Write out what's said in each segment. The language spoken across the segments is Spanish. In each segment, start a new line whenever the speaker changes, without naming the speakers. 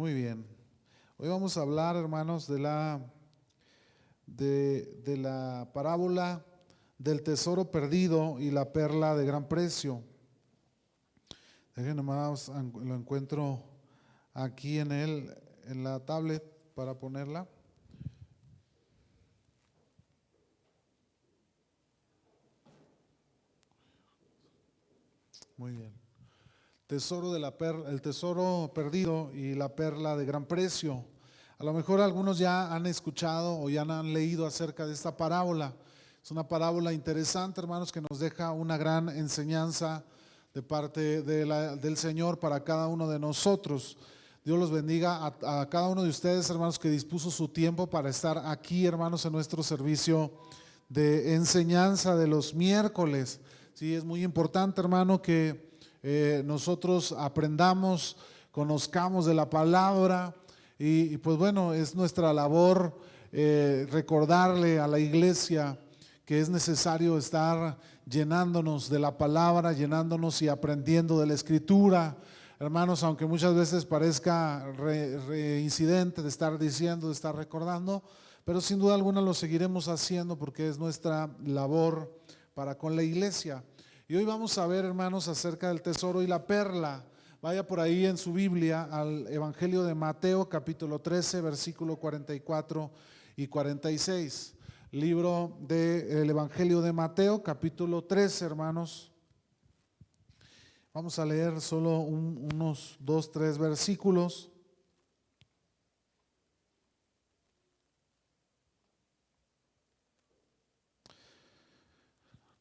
Muy bien. Hoy vamos a hablar, hermanos, de la, de, la parábola del tesoro perdido y la perla de gran precio. Déjenme más, lo encuentro aquí en, el, en la tablet para ponerla. Muy bien. Tesoro de la el tesoro perdido y la perla de gran precio. A lo mejor algunos ya han escuchado o ya han leído acerca de esta parábola. Es una parábola interesante, hermanos, que nos deja una gran enseñanza de parte del Señor para cada uno de nosotros. Dios los bendiga a, cada uno de ustedes, hermanos, que dispuso su tiempo para estar aquí, hermanos, en nuestro servicio de enseñanza de los miércoles. Sí, es muy importante, hermano, que eh, nosotros aprendamos, conozcamos de la palabra y, pues bueno, es nuestra labor eh, recordarle a la iglesia que es necesario estar llenándonos de la palabra, llenándonos y aprendiendo de la escritura. Hermanos, aunque muchas veces parezca reincidente de estar diciendo, de estar recordando, pero sin duda alguna lo seguiremos haciendo porque es nuestra labor para con la iglesia. Y hoy vamos a ver, hermanos, acerca del tesoro y la perla. Vaya por ahí en su Biblia al Evangelio de Mateo, capítulo 13, versículo 44 y 46 libro del Evangelio de Mateo, capítulo 13, hermanos. Vamos a leer solo unos dos, tres versículos.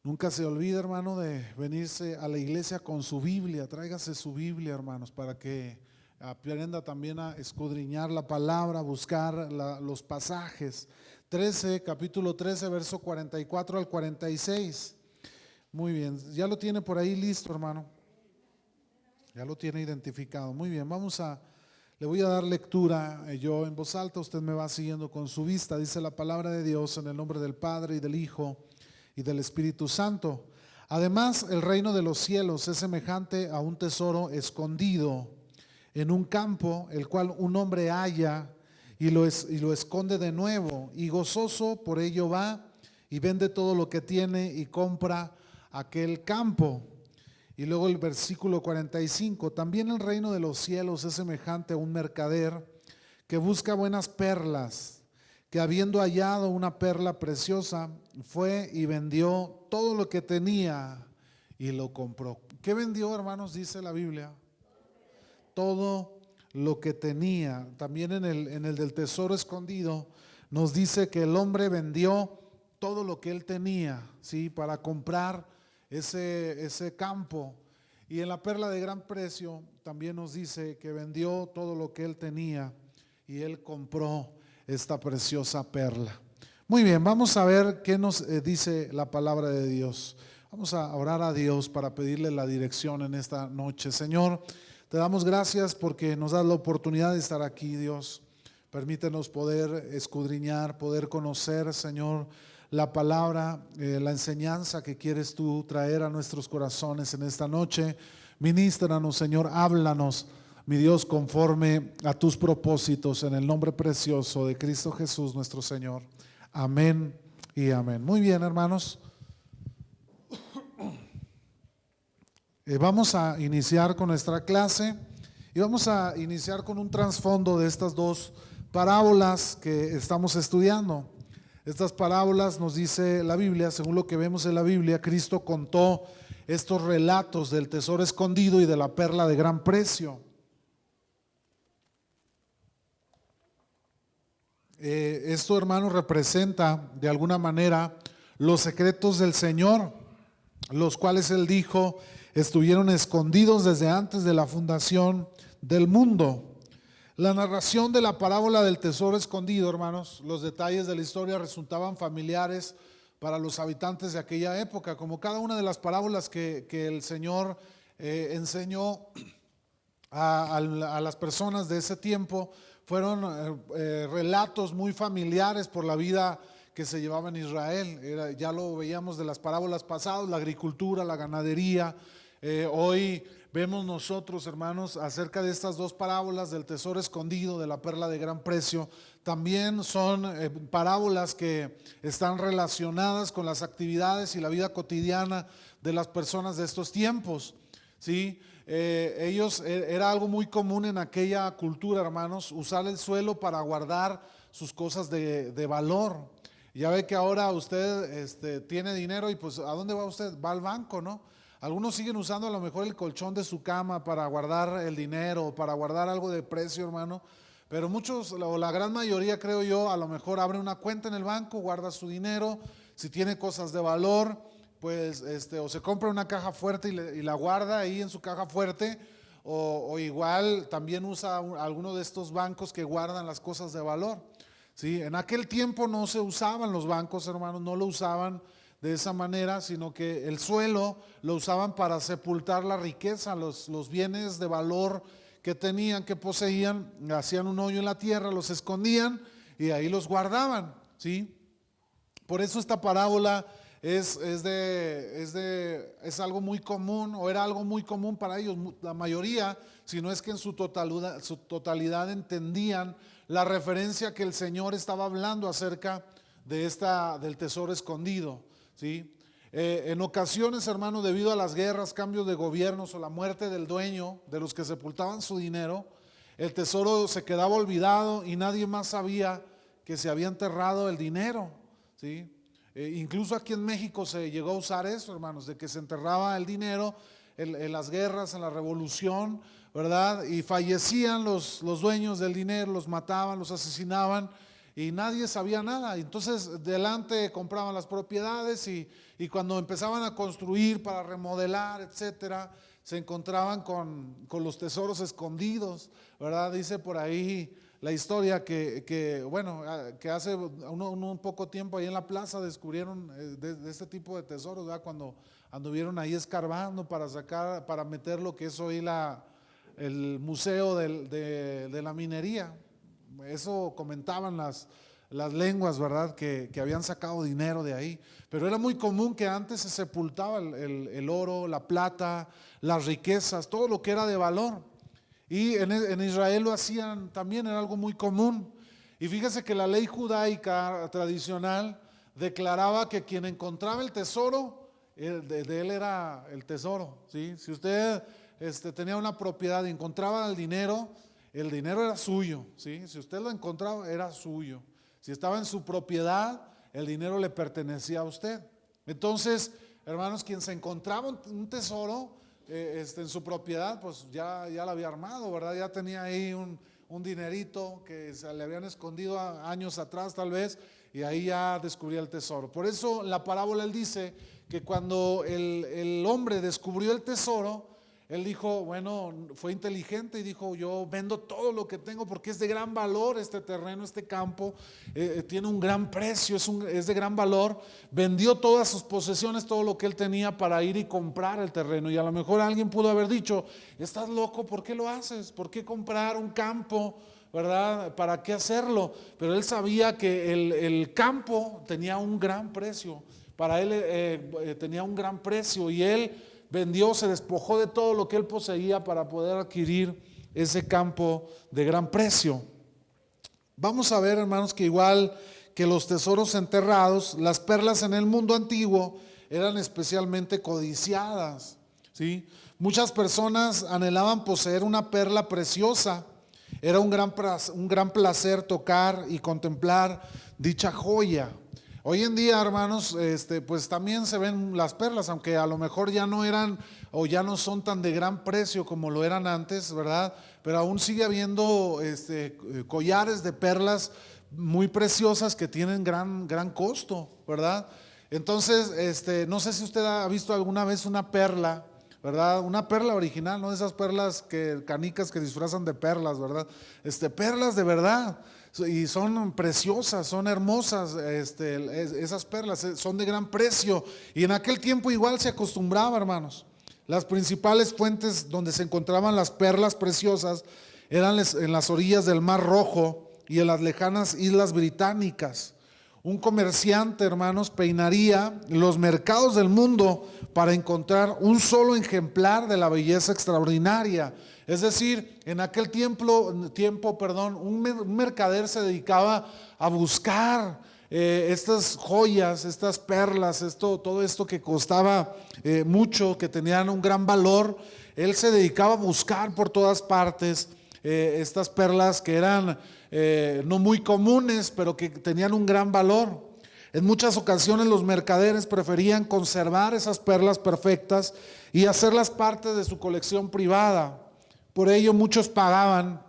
Nunca se olvide, hermano, de venirse a la iglesia con su Biblia. Tráigase su Biblia, hermanos, para que aprenda también a escudriñar la palabra, buscar los pasajes 13, capítulo 13, verso 44 al 46. Muy bien, ya lo tiene por ahí listo, hermano. Ya lo tiene identificado. Muy bien, vamos a, le voy a dar lectura eh, yo en voz alta, usted me va siguiendo con su vista. Dice la palabra de Dios en el nombre del Padre y del Hijo y del Espíritu Santo. Además, el reino de los cielos es semejante a un tesoro escondido en un campo, el cual un hombre halla y lo, es, y lo esconde de nuevo y gozoso por ello va y vende todo lo que tiene y compra aquel campo. Y luego el versículo 45, también el reino de los cielos es semejante a un mercader que busca buenas perlas, que habiendo hallado una perla preciosa, fue y vendió todo lo que tenía y lo compró. ¿Qué vendió, hermanos? Dice la Biblia. Todo lo que tenía. También en el, en el del tesoro escondido nos dice que el hombre vendió todo lo que él tenía, ¿sí? Para comprar ese, ese campo. Y en la perla de gran precio también nos dice que vendió todo lo que él tenía y él compró esta preciosa perla. Muy bien, vamos a ver qué nos eh, dice la palabra de Dios. Vamos a orar a Dios para pedirle la dirección en esta noche. Señor, te damos gracias porque nos das la oportunidad de estar aquí, Dios. Permítenos poder escudriñar, poder conocer, Señor, la palabra, eh, la enseñanza que quieres tú traer a nuestros corazones en esta noche. Ministranos, Señor, háblanos, mi Dios, conforme a tus propósitos, en el nombre precioso de Cristo Jesús, nuestro Señor. Amén y amén. Muy bien, hermanos. Eh, vamos a iniciar con nuestra clase y vamos a iniciar con un trasfondo de estas dos parábolas que estamos estudiando. Estas parábolas nos dice la Biblia, según lo que vemos en la Biblia, Cristo contó estos relatos del tesoro escondido y de la perla de gran precio. Eh, esto, hermano, representa de alguna manera los secretos del Señor, los cuales Él dijo estuvieron escondidos desde antes de la fundación del mundo. La narración de la parábola del tesoro escondido, hermanos, los detalles de la historia resultaban familiares para los habitantes de aquella época, como cada una de las parábolas que, el Señor eh, enseñó a, las personas de ese tiempo, fueron eh, eh, relatos muy familiares por la vida que se llevaba en Israel. ya lo veíamos de las parábolas pasadas, la agricultura, la ganadería, eh, hoy vemos nosotros, hermanos, acerca de estas dos parábolas del tesoro escondido, de la perla de gran precio, también son parábolas que están relacionadas con las actividades y la vida cotidiana de las personas de estos tiempos. ¿sí? Eh, ellos, eh, era algo muy común en aquella cultura, hermanos, usar el suelo para guardar sus cosas de, valor. Ya ve que ahora usted este, tiene dinero y pues ¿a dónde va usted? Va al banco, ¿no? Algunos siguen usando a lo mejor el colchón de su cama para guardar el dinero, para guardar algo de precio, hermano. Pero muchos, o la gran mayoría creo yo, a lo mejor abre una cuenta en el banco, guarda su dinero, si tiene cosas de valor, pues este, o se compra una caja fuerte y, la guarda ahí en su caja fuerte, o, igual también usa alguno de estos bancos que guardan las cosas de valor. ¿sí? En aquel tiempo no se usaban los bancos, hermanos, no lo usaban de esa manera, sino que el suelo lo usaban para sepultar la riqueza, los, los bienes de valor que tenían, que poseían, hacían un hoyo en la tierra, los escondían y ahí los guardaban, ¿sí? Por eso esta parábola es, es, de, es, de, es algo muy común, o era algo muy común para ellos, la mayoría, si no es que en su totalidad, su totalidad entendían la referencia que el Señor estaba hablando acerca de esta, del tesoro escondido. ¿sí? Eh, en ocasiones, hermano, debido a las guerras, cambios de gobiernos o la muerte del dueño, de los que sepultaban su dinero, el tesoro se quedaba olvidado y nadie más sabía que se había enterrado el dinero. ¿sí? Eh, incluso aquí en México se llegó a usar eso, hermanos, de que se enterraba el dinero en, las guerras, en la revolución, ¿verdad? Y fallecían los, los dueños del dinero, los mataban, los asesinaban y nadie sabía nada. Entonces, delante compraban las propiedades y, cuando empezaban a construir para remodelar, etcétera, se encontraban con, los tesoros escondidos, ¿verdad? Dice por ahí la historia que, bueno, que hace un, poco tiempo ahí en la plaza descubrieron eh, de, este tipo de tesoros, ¿verdad? Cuando anduvieron ahí escarbando para sacar, para meter lo que es hoy la, el museo de la minería. Eso comentaban las, las lenguas, ¿verdad? Que, habían sacado dinero de ahí. Pero era muy común que antes se sepultaba el, oro, la plata, las riquezas, todo lo que era de valor. Y en, Israel lo hacían también, era algo muy común. Y fíjese que la ley judaica tradicional declaraba que quien encontraba el tesoro, eh, de, él era el tesoro. ¿sí? Si usted este, tenía una propiedad y encontraba el dinero, el dinero era suyo, ¿sí? Si usted lo encontraba, era suyo. Si estaba en su propiedad, el dinero le pertenecía a usted. Entonces, hermanos, quien se encontraba un tesoro eh, este, en su propiedad, pues ya, ya lo había armado, ¿verdad? Ya tenía ahí un, dinerito que se le habían escondido años atrás tal vez, y ahí ya descubría el tesoro. Por eso la parábola él dice que cuando el, el hombre descubrió el tesoro, él dijo, bueno, fue inteligente y dijo, yo vendo todo lo que tengo porque es de gran valor este terreno, este campo, eh, eh, tiene un gran precio, es, de gran valor. Vendió todas sus posesiones, todo lo que él tenía para ir y comprar el terreno. Y a lo mejor alguien pudo haber dicho, estás loco, ¿por qué lo haces? ¿Por qué comprar un campo? ¿Verdad? ¿Para qué hacerlo? Pero él sabía que el, campo tenía un gran precio. Para él eh, tenía un gran precio y él vendió, se despojó de todo lo que él poseía para poder adquirir ese campo de gran precio. Vamos a ver, hermanos, que igual que los tesoros enterrados, las perlas en el mundo antiguo eran especialmente codiciadas. ¿sí? Muchas personas anhelaban poseer una perla preciosa. Era un gran, un gran placer tocar y contemplar dicha joya. Hoy en día, hermanos, este, pues también se ven las perlas, aunque a lo mejor ya no eran o ya no son tan de gran precio como lo eran antes, ¿verdad? Pero aún sigue habiendo este, collares de perlas muy preciosas que tienen gran, gran costo, ¿verdad? Entonces, este, no sé si usted ha visto alguna vez una perla, ¿verdad? Una perla original, no esas perlas que canicas que disfrazan de perlas, ¿verdad? Este, perlas de verdad y son preciosas, son hermosas este, esas perlas, eh, son de gran precio. Y en aquel tiempo igual se acostumbraba, hermanos. Las principales fuentes donde se encontraban las perlas preciosas eran en las orillas del Mar Rojo y en las lejanas islas británicas. Un comerciante, hermanos, peinaría los mercados del mundo para encontrar un solo ejemplar de la belleza extraordinaria. Es decir, en aquel tiempo, perdón, un, mercader se dedicaba a buscar eh, estas joyas, estas perlas, todo esto que costaba eh, mucho, que tenían un gran valor. Él se dedicaba a buscar por todas partes eh, estas perlas que eran no muy comunes, pero que tenían un gran valor. En muchas ocasiones los mercaderes preferían conservar esas perlas perfectas y hacerlas parte de su colección privada. Por ello muchos pagaban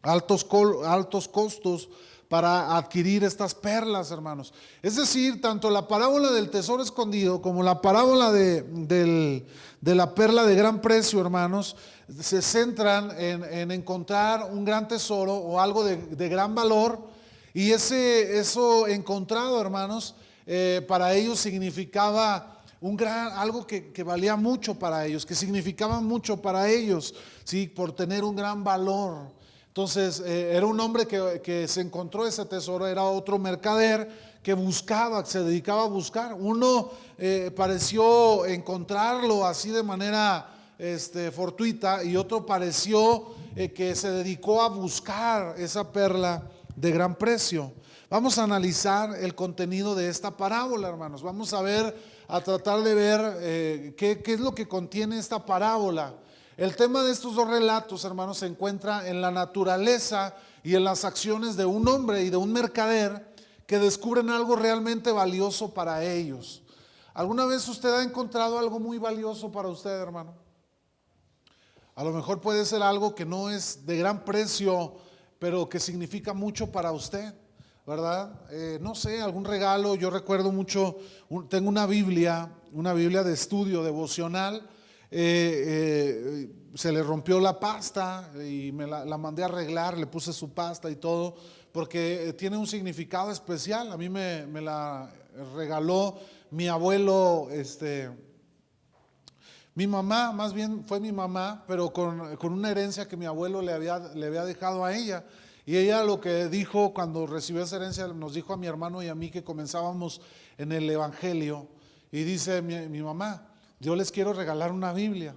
altos, altos costos para adquirir estas perlas, hermanos. Es decir, tanto la parábola del tesoro escondido como la parábola de, la perla de gran precio, hermanos, se centran en, encontrar un gran tesoro o algo de, de gran valor y ese, eso encontrado, hermanos, eh, para ellos significaba un gran, algo que, valía mucho para ellos, que significaba mucho para ellos, ¿sí? por tener un gran valor. Entonces, eh, era un hombre que, se encontró ese tesoro, era otro mercader que buscaba, que se dedicaba a buscar. Uno eh, pareció encontrarlo así de manera este, fortuita y otro pareció que se dedicó a buscar esa perla de gran precio. Vamos a analizar el contenido de esta parábola, hermanos. Vamos a ver, a tratar de ver eh, qué, qué es lo que contiene esta parábola. El tema de estos dos relatos, hermanos, se encuentra en la naturaleza y en las acciones de un hombre y de un mercader que descubren algo realmente valioso para ellos. ¿Alguna vez usted ha encontrado algo muy valioso para usted, hermano? A lo mejor puede ser algo que no es de gran precio pero que significa mucho para usted, ¿verdad? Eh, no sé, algún regalo, yo recuerdo mucho, tengo una Biblia, una Biblia de estudio devocional, eh, eh, se le rompió la pasta y me la, mandé a arreglar, le puse su pasta y todo, porque tiene un significado especial, a mí me, la regaló mi abuelo, este, mi mamá, más bien fue mi mamá, pero con, una herencia que mi abuelo le había dejado a ella. Y ella lo que dijo cuando recibió esa herencia, nos dijo a mi hermano y a mí que comenzábamos en el Evangelio. Y dice mi, mamá, yo les quiero regalar una Biblia.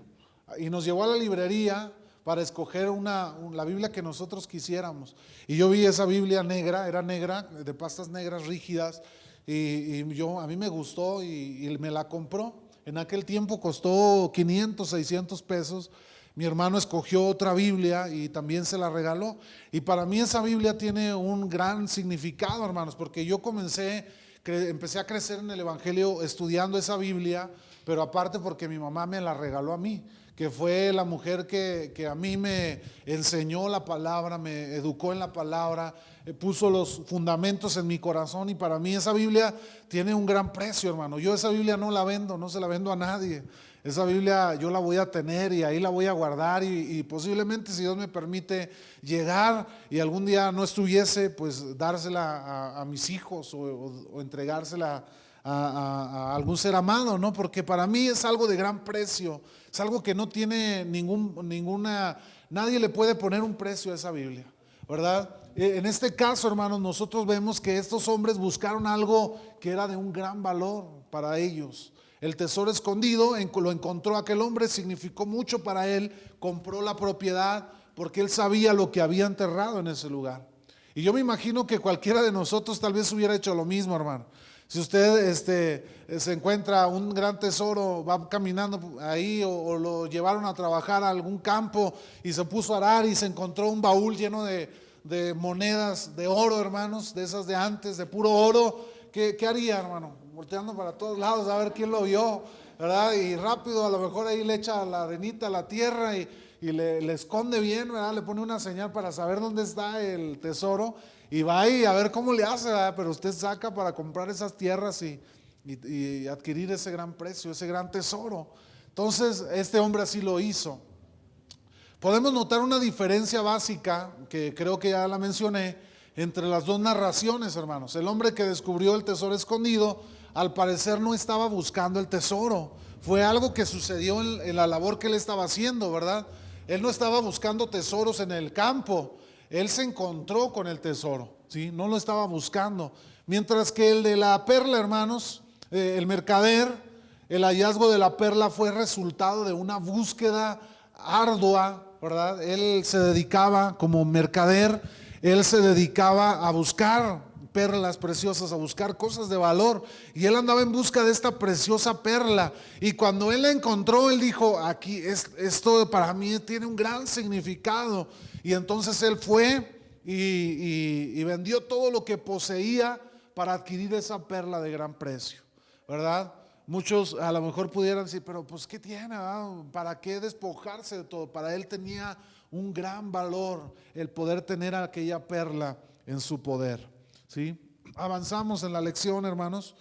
Y nos llevó a la librería para escoger una, la Biblia que nosotros quisiéramos. Y yo vi esa Biblia negra, era negra, de pastas negras rígidas, y, yo, a mí me gustó y me la compró. En aquel tiempo costó 500, 600 pesos. Mi hermano escogió otra Biblia y también se la regaló. Y para mí esa Biblia tiene un gran significado, hermanos, porque yo comencé, empecé a crecer en el Evangelio estudiando esa Biblia, pero aparte porque mi mamá me la regaló a mí que fue la mujer que, a mí me enseñó la palabra, me educó en la palabra, eh, puso los fundamentos en mi corazón y para mí esa Biblia tiene un gran precio, hermano. Yo esa Biblia no la vendo, no se la vendo a nadie. Esa Biblia yo la voy a tener y ahí la voy a guardar y, posiblemente si Dios me permite llegar y algún día no estuviese, pues dársela a, mis hijos o, entregársela a, algún ser amado, ¿no? Porque para mí es algo de gran precio es algo que no tiene ningún, ninguna, nadie le puede poner un precio a esa Biblia, ¿verdad? Eh, en este caso, hermanos, nosotros vemos que estos hombres buscaron algo que era de un gran valor para ellos. El tesoro escondido lo encontró aquel hombre, significó mucho para él, compró la propiedad porque él sabía lo que había enterrado en ese lugar. Y yo me imagino que cualquiera de nosotros tal vez hubiera hecho lo mismo, hermano. Si usted este, se encuentra un gran tesoro, va caminando ahí o, lo llevaron a trabajar a algún campo y se puso a arar y se encontró un baúl lleno de, monedas de oro, hermanos, de esas de antes, de puro oro, ¿qué, haría, hermano? Volteando para todos lados a ver quién lo vio, ¿verdad? Y rápido, a lo mejor ahí le echa la arenita a la tierra y, le, le, esconde bien, ¿verdad? Le pone una señal para saber dónde está el tesoro y va ahí a ver cómo le hace, pero usted saca para comprar esas tierras y, adquirir ese gran precio, ese gran tesoro. Entonces, este hombre así lo hizo. Podemos notar una diferencia básica, que creo que ya la mencioné, entre las dos narraciones, hermanos. El hombre que descubrió el tesoro escondido, al parecer no estaba buscando el tesoro. Fue algo que sucedió en, la labor que él estaba haciendo, ¿verdad? Él no estaba buscando tesoros en el campo, él se encontró con el tesoro, ¿sí? no lo estaba buscando. Mientras que el de la perla, hermanos, eh, el mercader, el hallazgo de la perla fue resultado de una búsqueda ardua, ¿verdad? Él se dedicaba como mercader, él se dedicaba a buscar perlas preciosas, a buscar cosas de valor. Y él andaba en busca de esta preciosa perla. Y cuando él la encontró, él dijo, aquí, esto para mí tiene un gran significado. Y entonces él fue y, vendió todo lo que poseía para adquirir esa perla de gran precio, ¿verdad? Muchos a lo mejor pudieran decir, pero pues ¿qué tiene? ¿Para qué despojarse de todo? Para él tenía un gran valor el poder tener aquella perla en su poder. ¿Sí? Avanzamos en la lección, hermanos,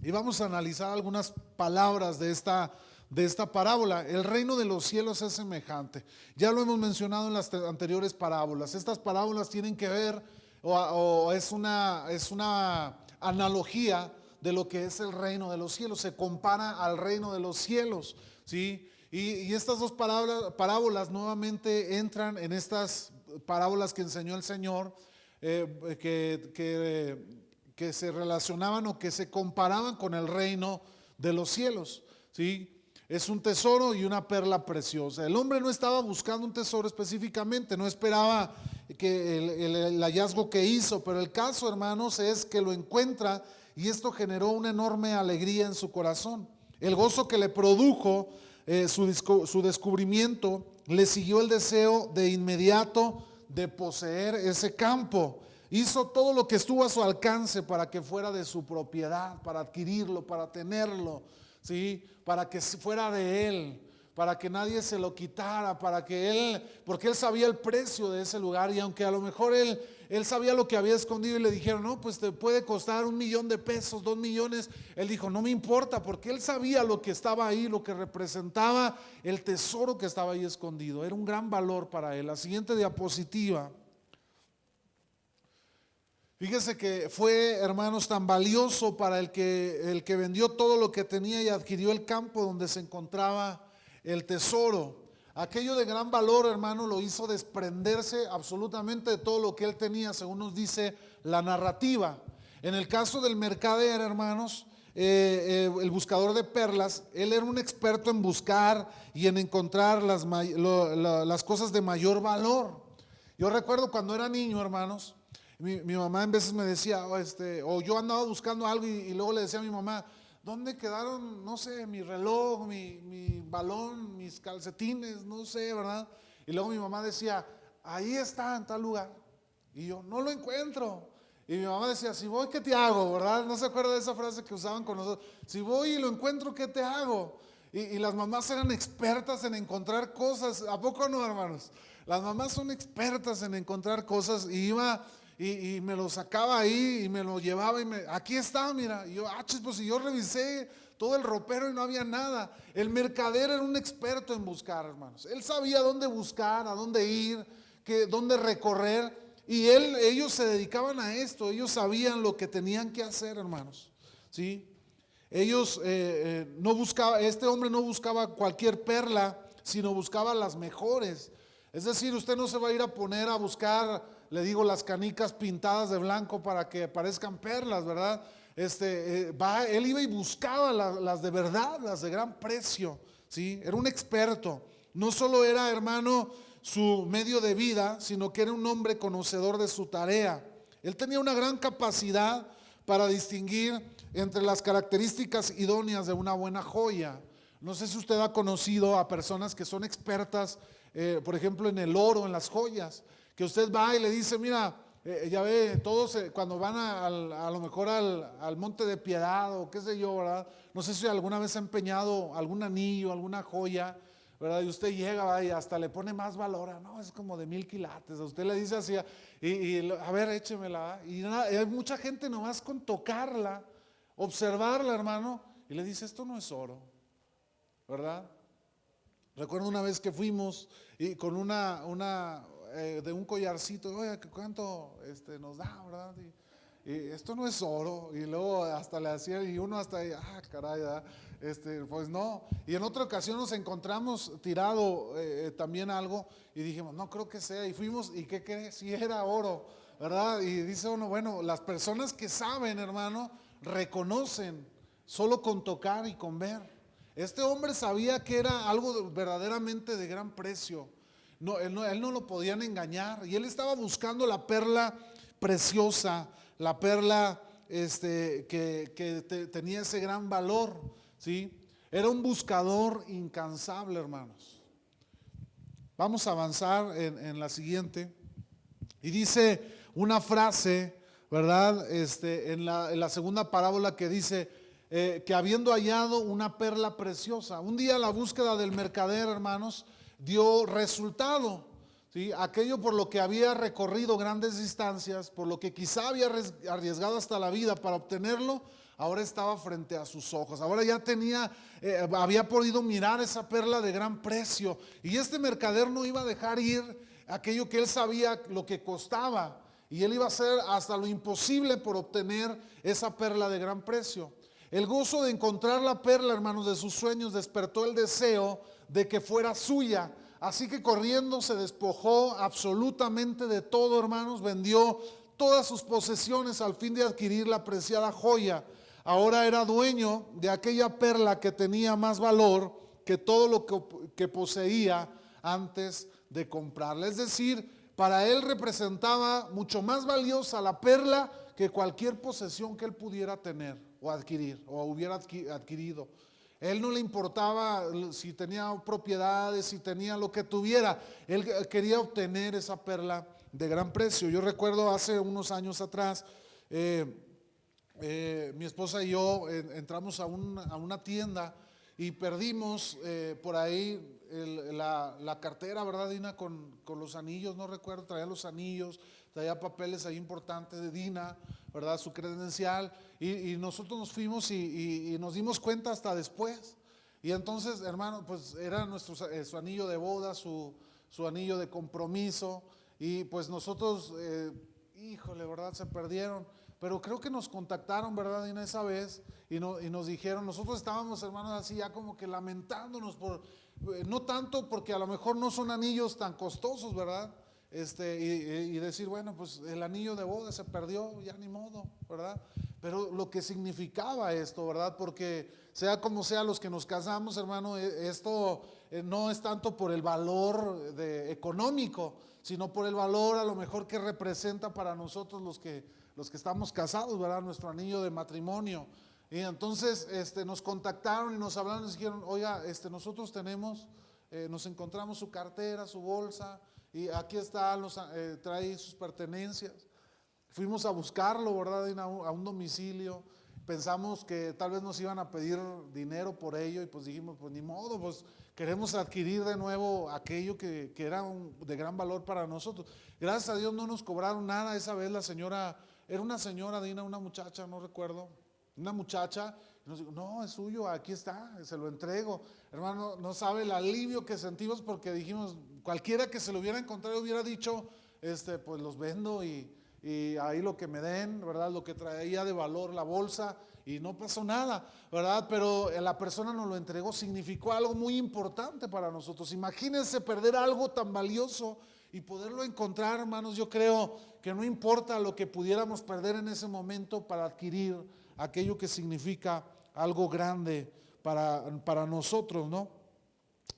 y vamos a analizar algunas palabras de esta de esta parábola. El reino de los cielos es semejante. Ya lo hemos mencionado en las anteriores parábolas. Estas parábolas tienen que ver o, es, una, es una analogía de lo que es el reino de los cielos. Se compara al reino de los cielos. ¿sí? Y, estas dos parábolas, parábolas, nuevamente entran en estas parábolas que enseñó el Señor, eh, que, que, que se relacionaban o que se comparaban con el reino de los cielos. ¿sí? Es un tesoro y una perla preciosa. El hombre no estaba buscando un tesoro específicamente, no esperaba que el, hallazgo que hizo, pero el caso, hermanos, es que lo encuentra y esto generó una enorme alegría en su corazón. El gozo que le produjo eh, su, su descubrimiento le siguió el deseo de inmediato de poseer ese campo. Hizo todo lo que estuvo a su alcance para que fuera de su propiedad, para adquirirlo, para tenerlo. ¿sí? Para que fuera de él, para que nadie se lo quitara, para que él, porque él sabía el precio de ese lugar y aunque a lo mejor él, él sabía lo que había escondido y le dijeron, no, pues te puede costar un millón de pesos, dos millones, él dijo, no me importa, porque él sabía lo que estaba ahí, lo que representaba el tesoro que estaba ahí escondido, era un gran valor para él. La siguiente diapositiva. Fíjese que fue, hermanos, tan valioso para el que, el que vendió todo lo que tenía y adquirió el campo donde se encontraba el tesoro. Aquello de gran valor, hermano, lo hizo desprenderse absolutamente de todo lo que él tenía, según nos dice la narrativa. En el caso del mercader, hermanos, eh, eh, el buscador de perlas, él era un experto en buscar y en encontrar las, cosas de mayor valor. Yo recuerdo cuando era niño, hermanos, mi, mamá en veces me decía, o, este, o yo andaba buscando algo y, luego le decía a mi mamá, ¿dónde quedaron, no sé, mi reloj, mi, balón, mis calcetines, no sé, ¿verdad? Y luego mi mamá decía, ahí está, en tal lugar. Y yo, no lo encuentro. Y mi mamá decía, si voy, ¿qué te hago? ¿Verdad? No se acuerda de esa frase que usaban con nosotros. Si voy y lo encuentro, ¿qué te hago? Y, y, las mamás eran expertas en encontrar cosas. ¿A poco no, hermanos? Las mamás son expertas en encontrar cosas. Y iba y, me lo sacaba ahí y me lo llevaba y me, aquí está, mira. Yo, ah, pues si yo revisé todo el ropero y no había nada. El mercader era un experto en buscar, hermanos. Él sabía dónde buscar, a dónde ir, que, dónde recorrer. Y él, ellos se dedicaban a esto, ellos sabían lo que tenían que hacer, hermanos. ¿Sí? Ellos eh, eh, no buscaba, este hombre no buscaba cualquier perla, sino buscaba las mejores. Es decir, usted no se va a ir a poner a buscar le digo, las canicas pintadas de blanco para que parezcan perlas, ¿verdad? Este, eh, va, él iba y buscaba las de verdad, las de gran precio, ¿sí? Era un experto. No solo era, hermano, su medio de vida, sino que era un hombre conocedor de su tarea. Él tenía una gran capacidad para distinguir entre las características idóneas de una buena joya. No sé si usted ha conocido a personas que son expertas, eh, por ejemplo, en el oro, en las joyas que usted va y le dice, mira, eh, ya ve, todos eh, cuando van a, lo mejor al, monte de piedad o qué sé yo, ¿verdad? No sé si alguna vez ha empeñado algún anillo, alguna joya, ¿verdad? Y usted llega y hasta le pone más valor, no, es como de mil quilates. A usted le dice así, y, a ver, échemela. Y, hay mucha gente nomás con tocarla, observarla, hermano, y le dice, esto no es oro, ¿verdad? Recuerdo una vez que fuimos y con una, una, eh, de un collarcito, oye, ¿cuánto este, nos da, verdad? Y, esto no es oro. Y luego hasta le hacía, y uno hasta ahí, ah, caray, este, pues no. Y en otra ocasión nos encontramos tirado eh, también algo y dijimos, no creo que sea. Y fuimos, ¿y qué crees? Si era oro, ¿verdad? Y dice uno, bueno, las personas que saben, hermano, reconocen solo con tocar y con ver. Este hombre sabía que era algo verdaderamente de gran precio. No él, no, él no lo podían engañar. Y él estaba buscando la perla preciosa, la perla este, que, tenía ese gran valor. ¿sí? Era un buscador incansable, hermanos. Vamos a avanzar en, la siguiente. Y dice una frase, ¿verdad? Este, en, la, segunda parábola que dice eh, que habiendo hallado una perla preciosa, un día la búsqueda del mercader, hermanos, dio resultado. Aquello por lo que había recorrido grandes distancias, por lo que quizá había arriesgado hasta la vida para obtenerlo, ahora estaba frente a sus ojos. Ahora ya tenía, eh, había podido mirar esa perla de gran precio. Y este mercader no iba a dejar ir aquello que él sabía lo que costaba. Y él iba a hacer hasta lo imposible por obtener esa perla de gran precio. El gozo de encontrar la perla, hermanos, de sus sueños despertó el deseo de que fuera suya. Así que corriendo se despojó absolutamente de todo, hermanos, vendió todas sus posesiones al fin de adquirir la preciada joya. Ahora era dueño de aquella perla que tenía más valor que todo lo que, poseía antes de comprarla. Es decir, para él representaba mucho más valiosa la perla que cualquier posesión que él pudiera tener o adquirir o hubiera adquirido. Él no le importaba si tenía propiedades, si tenía lo que tuviera. Él quería obtener esa perla de gran precio. Yo recuerdo hace unos años atrás, eh, eh, mi esposa y yo entramos a, una tienda y perdimos eh, por ahí la, cartera, ¿verdad, Dina? Con, con, los anillos, no recuerdo, traía los anillos, traía papeles ahí importantes de Dina. ¿verdad? Su credencial. Y, nosotros nos fuimos y, nos dimos cuenta hasta después. Y entonces, hermano, pues era nuestro, eh, su anillo de boda, su, su, anillo de compromiso. Y pues nosotros, eh, híjole, ¿verdad? Se perdieron. Pero creo que nos contactaron, ¿verdad? En esa vez y, y nos dijeron, nosotros estábamos, hermanos, así ya como que lamentándonos por, eh, no tanto porque a lo mejor no son anillos tan costosos, ¿verdad? Este, y, decir, bueno, pues el anillo de boda se perdió, ya ni modo, ¿verdad? Pero lo que significaba esto, ¿verdad? Porque sea como sea los que nos casamos, hermano, e, esto eh, no es tanto por el valor económico, sino por el valor a lo mejor que representa para nosotros los que, los que estamos casados, ¿verdad? Nuestro anillo de matrimonio. Y entonces este, nos contactaron y nos hablaron y nos dijeron, oiga, este, nosotros tenemos, eh, nos encontramos su cartera, su bolsa, y aquí está, los, eh, trae sus pertenencias. Fuimos a buscarlo, ¿verdad? A un, domicilio. Pensamos que tal vez nos iban a pedir dinero por ello y pues dijimos, pues ni modo, pues queremos adquirir de nuevo aquello que, era de gran valor para nosotros. Gracias a Dios no nos cobraron nada. Esa vez la señora, era una señora, Dina, una muchacha, no recuerdo, una muchacha, nos dijo, no, es suyo, aquí está, se lo entrego. Hermano, no sabe el alivio que sentimos porque dijimos, cualquiera que se lo hubiera encontrado hubiera dicho, este, pues los vendo y, ahí lo que me den, ¿verdad? Lo que traía de valor la bolsa y no pasó nada, ¿verdad? Pero la persona nos lo entregó, significó algo muy importante para nosotros. Imagínense perder algo tan valioso y poderlo encontrar, hermanos, yo creo que no importa lo que pudiéramos perder en ese momento para adquirir aquello que significa algo grande para, para nosotros, ¿no?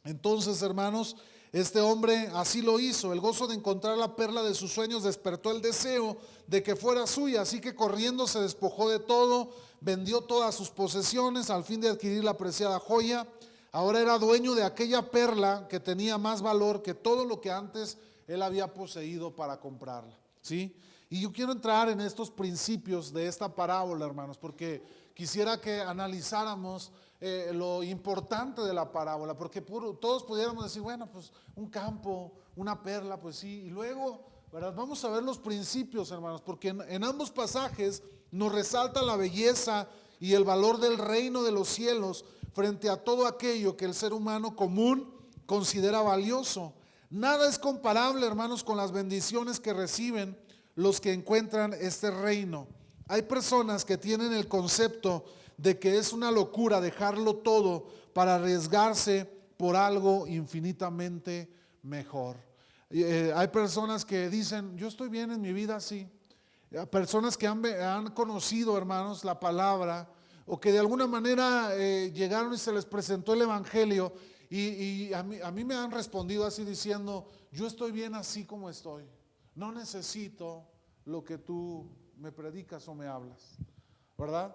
Entonces, hermanos, este hombre así lo hizo. El gozo de encontrar la perla de sus sueños despertó el deseo de que fuera suya. Así que corriendo se despojó de todo, vendió todas sus posesiones al fin de adquirir la preciada joya. Ahora era dueño de aquella perla que tenía más valor que todo lo que antes él había poseído para comprarla. ¿Sí? Y yo quiero entrar en estos principios de esta parábola, hermanos, porque quisiera que analizáramos eh, lo importante de la parábola, porque todos pudiéramos decir, bueno, pues un campo, una perla, pues sí, y luego. Vamos a ver los principios, hermanos, porque en, ambos pasajes nos resalta la belleza y el valor del reino de los cielos frente a todo aquello que el ser humano común considera valioso. Nada es comparable, hermanos, con las bendiciones que reciben los que encuentran este reino. Hay personas que tienen el concepto de que es una locura dejarlo todo para arriesgarse por algo infinitamente mejor. Eh, hay personas que dicen, yo estoy bien en mi vida así. Personas que han, han conocido, hermanos, la palabra, o que de alguna manera eh, llegaron y se les presentó el Evangelio y, a, mí, a mí me han respondido así diciendo, yo estoy bien así como estoy, no necesito lo que tú me predicas o me hablas, ¿verdad?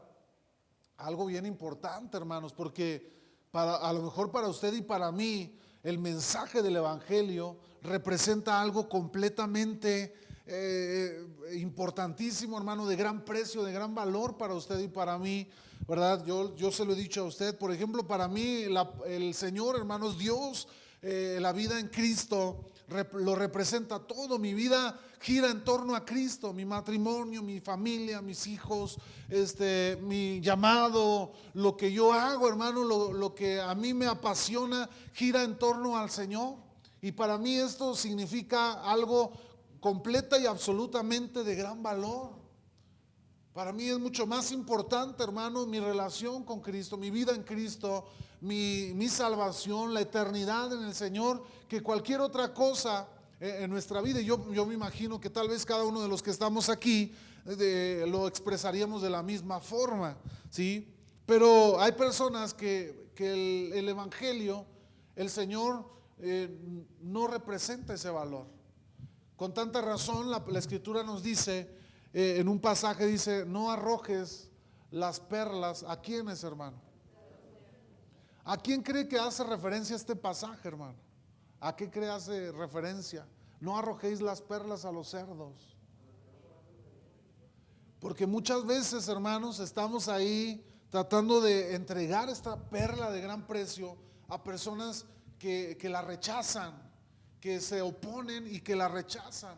Algo bien importante, hermanos, porque a lo mejor para usted y para mí, el mensaje del Evangelio representa algo completamente eh, importantísimo, hermano, de gran precio, de gran valor para usted y para mí, ¿verdad? Yo, yo se lo he dicho a usted, por ejemplo, para mí el Señor, hermanos, Dios, eh, la vida en Cristo lo representa todo. Mi vida gira en torno a Cristo, mi matrimonio, mi familia, mis hijos, este, mi llamado, lo que yo hago, hermano, lo, lo que a mí me apasiona, gira en torno al Señor. Y para mí esto significa algo completa y absolutamente de gran valor. Para mí es mucho más importante, hermano, mi relación con Cristo, mi vida en Cristo, mi, salvación, la eternidad en el Señor, que cualquier otra cosa eh, en nuestra vida. Yo, yo me imagino que tal vez cada uno de los que estamos aquí eh, lo expresaríamos de la misma forma, ¿sí? Pero hay personas que, el, Evangelio, el Señor, eh, no representa ese valor. Con tanta razón la, escritura nos dice, en un pasaje dice, no arrojes las perlas. ¿A quiénes, hermano? ¿A quién cree que hace referencia este pasaje, hermano? ¿A qué cree hace referencia? No arrojéis las perlas a los cerdos. Porque muchas veces, hermanos, estamos ahí tratando de entregar esta perla de gran precio a personas que, que la rechazan que se oponen y que la rechazan,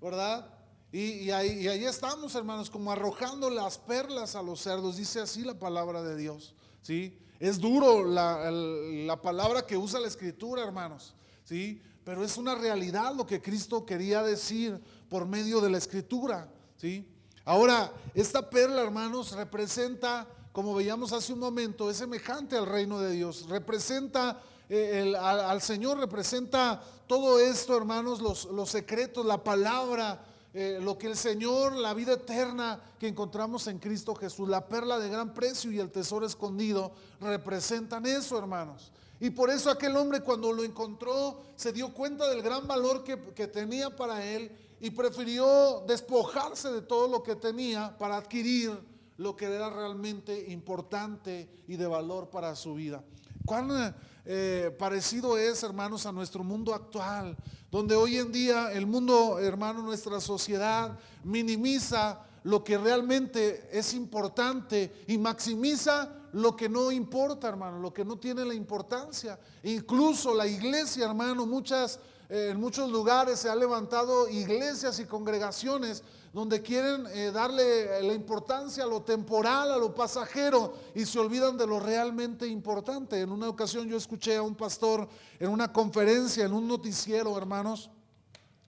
¿verdad? Y, ahí, ahí, estamos, hermanos, como arrojando las perlas a los cerdos, dice así la palabra de Dios, ¿sí? Es duro la, la palabra que usa la escritura, hermanos, ¿sí? Pero es una realidad lo que Cristo quería decir por medio de la escritura, ¿sí? Ahora, esta perla, hermanos, representa, como veíamos hace un momento, es semejante al reino de Dios, representa eh, al, Señor representa todo esto, hermanos, los, secretos, la palabra, eh, lo que el Señor, la vida eterna que encontramos en Cristo Jesús, la perla de gran precio y el tesoro escondido, representan eso, hermanos. Y por eso aquel hombre cuando lo encontró se dio cuenta del gran valor que, que tenía para él y prefirió despojarse de todo lo que tenía para adquirir lo que era realmente importante y de valor para su vida. ¿Cuán eh, parecido es, hermanos, a nuestro mundo actual, donde hoy en día el mundo, hermano, nuestra sociedad minimiza lo que realmente es importante y maximiza lo que no importa, hermano, lo que no tiene la importancia. Incluso la iglesia, hermano, muchas, eh, en muchos lugares se han levantado iglesias y congregaciones donde quieren eh, darle la importancia a lo temporal, a lo pasajero, y se olvidan de lo realmente importante. En una ocasión yo escuché a un pastor en una conferencia, en un noticiero, hermanos,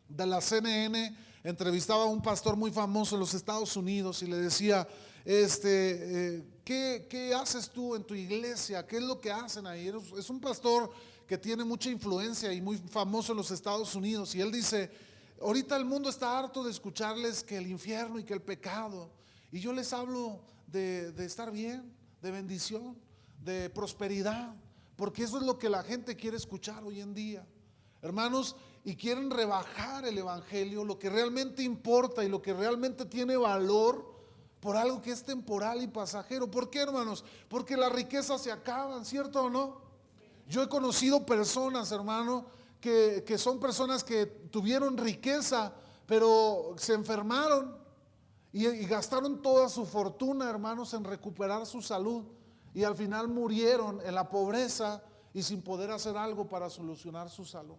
de la CNN, entrevistaba a un pastor muy famoso en los Estados Unidos y le decía, este, eh, ¿qué, ¿qué, haces tú en tu iglesia? ¿Qué es lo que hacen ahí? Es un pastor que tiene mucha influencia y muy famoso en los Estados Unidos. Y él dice, Ahorita el mundo está harto de escucharles que el infierno y que el pecado. Y yo les hablo de, estar bien, de bendición, de prosperidad, porque eso es lo que la gente quiere escuchar hoy en día. Hermanos, y quieren rebajar el Evangelio, lo que realmente importa y lo que realmente tiene valor por algo que es temporal y pasajero. ¿Por qué, hermanos? Porque las riquezas se acaban, ¿cierto o no? Yo he conocido personas, hermano, que, son personas que tuvieron riqueza, pero se enfermaron y, gastaron toda su fortuna, hermanos, en recuperar su salud. Y al final murieron en la pobreza y sin poder hacer algo para solucionar su salud.